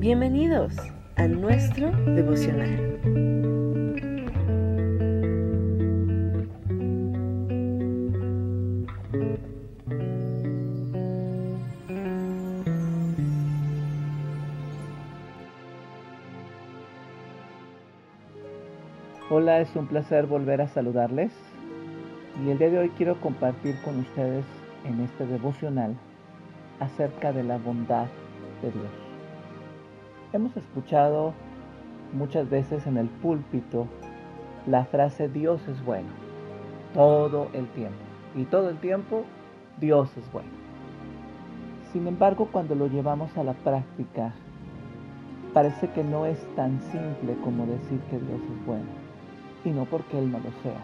Bienvenidos a nuestro devocional. Hola, es un placer volver a saludarles y el día de hoy quiero compartir con ustedes en este devocional acerca de la bondad de Dios. Hemos escuchado muchas veces en el púlpito la frase Dios es bueno, todo el tiempo. Y todo el tiempo Dios es bueno. Sin embargo, cuando lo llevamos a la práctica, parece que no es tan simple como decir que Dios es bueno, y no porque Él no lo sea,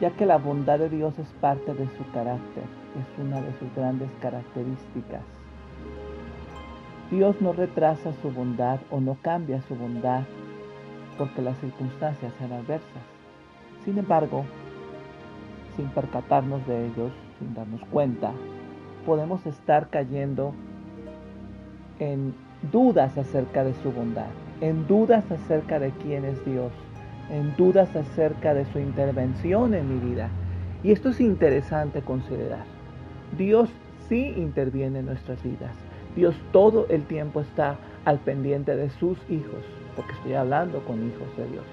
ya que la bondad de Dios es parte de su carácter, es una de sus grandes características. Dios no retrasa su bondad o no cambia su bondad porque las circunstancias sean adversas. Sin embargo, sin percatarnos de ellos, sin darnos cuenta, podemos estar cayendo en dudas acerca de su bondad, en dudas acerca de quién es Dios, en dudas acerca de su intervención en mi vida. Y esto es interesante considerar. Dios sí interviene en nuestras vidas. Dios todo el tiempo está al pendiente de sus hijos, porque estoy hablando con hijos de Dios.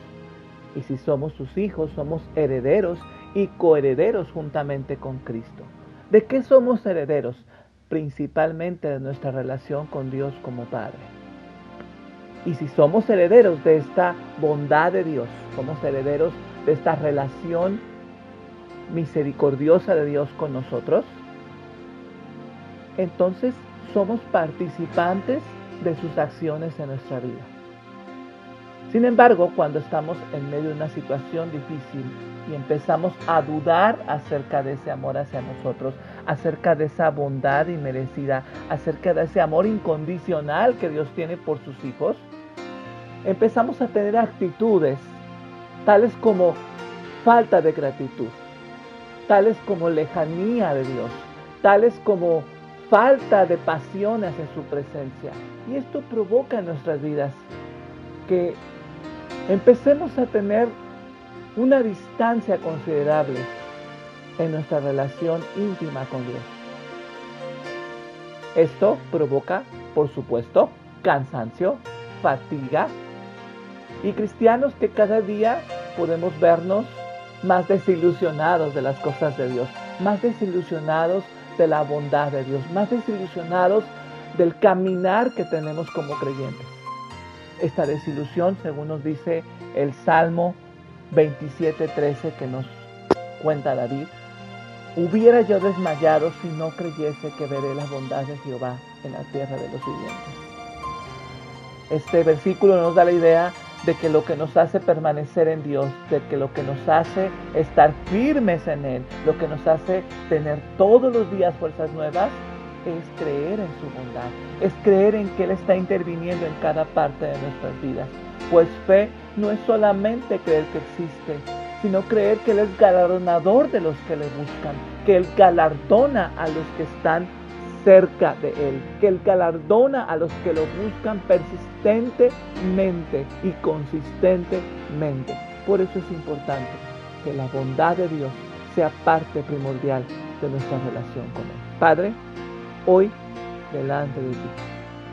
Y si somos sus hijos, somos herederos y coherederos juntamente con Cristo. ¿De qué somos herederos? Principalmente de nuestra relación con Dios como Padre. Y si somos herederos de esta bondad de Dios, somos herederos de esta relación misericordiosa de Dios con nosotros, entonces somos participantes de sus acciones en nuestra vida. Sin embargo, cuando estamos en medio de una situación difícil y empezamos a dudar acerca de ese amor hacia nosotros, acerca de esa bondad inmerecida, acerca de ese amor incondicional que Dios tiene por sus hijos, empezamos a tener actitudes tales como falta de gratitud, tales como lejanía de Dios, tales como falta de pasión hacia su presencia. Y esto provoca en nuestras vidas que empecemos a tener una distancia considerable en nuestra relación íntima con Dios. Esto provoca, por supuesto, cansancio, fatiga y cristianos que cada día podemos vernos más desilusionados de las cosas de Dios, más desilusionados de la bondad de Dios, más desilusionados del caminar que tenemos como creyentes. Esta desilusión, según nos dice el Salmo 27:13 que nos cuenta David, hubiera yo desmayado si no creyese que veré la bondad de Jehová en la tierra de los vivientes. Este versículo nos da la idea de que lo que nos hace permanecer en Dios, de que lo que nos hace estar firmes en Él, lo que nos hace tener todos los días fuerzas nuevas, es creer en su bondad, es creer en que Él está interviniendo en cada parte de nuestras vidas. Pues fe no es solamente creer que existe, sino creer que Él es galardonador de los que le buscan, que Él galardona a los que están cerca de Él, que Él galardona a los que lo buscan persistentemente y consistentemente. Por eso es importante que la bondad de Dios sea parte primordial de nuestra relación con Él. Padre, hoy delante de ti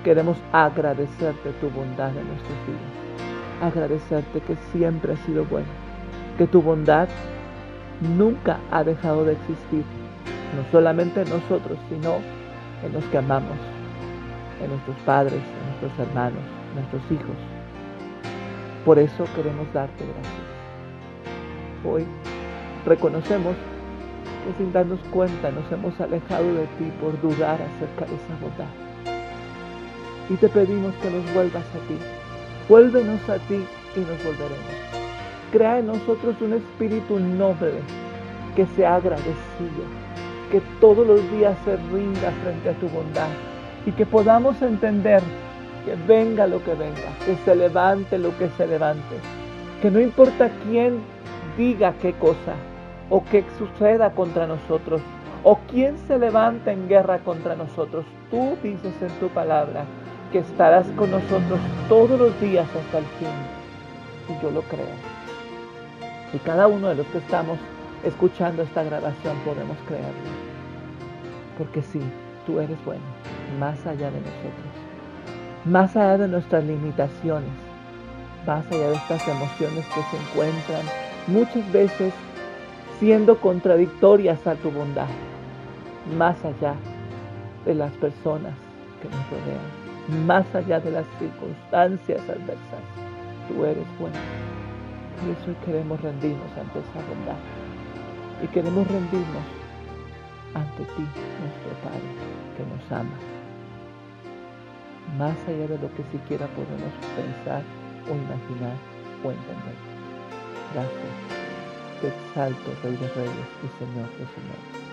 queremos agradecerte tu bondad en nuestras vidas, agradecerte que siempre has sido bueno, que tu bondad nunca ha dejado de existir, no solamente en nosotros, sino en los que amamos, en nuestros padres, en nuestros hermanos, en nuestros hijos. Por eso queremos darte gracias. Hoy reconocemos que sin darnos cuenta nos hemos alejado de ti por dudar acerca de esa bondad. Y te pedimos que nos vuelvas a ti. Vuélvenos a ti y nos volveremos. Crea en nosotros un espíritu noble que sea agradecido, que todos los días se rinda frente a tu bondad y que podamos entender que venga lo que venga, que se levante lo que se levante, que no importa quién diga qué cosa o qué suceda contra nosotros o quién se levanta en guerra contra nosotros, tú dices en tu palabra que estarás con nosotros todos los días hasta el fin. Y yo lo creo. Y cada uno de los que estamos escuchando esta grabación podemos creerlo. Porque sí, tú eres bueno, más allá de nosotros, más allá de nuestras limitaciones, más allá de estas emociones que se encuentran muchas veces siendo contradictorias a tu bondad, más allá de las personas que nos rodean, más allá de las circunstancias adversas. Tú eres bueno. Por eso queremos rendirnos ante esa bondad. Y queremos rendirnos ante ti, nuestro Padre, que nos ama. Más allá de lo que siquiera podemos pensar o imaginar o entender. Gracias. Te exalto, Rey de Reyes y Señor de Señores.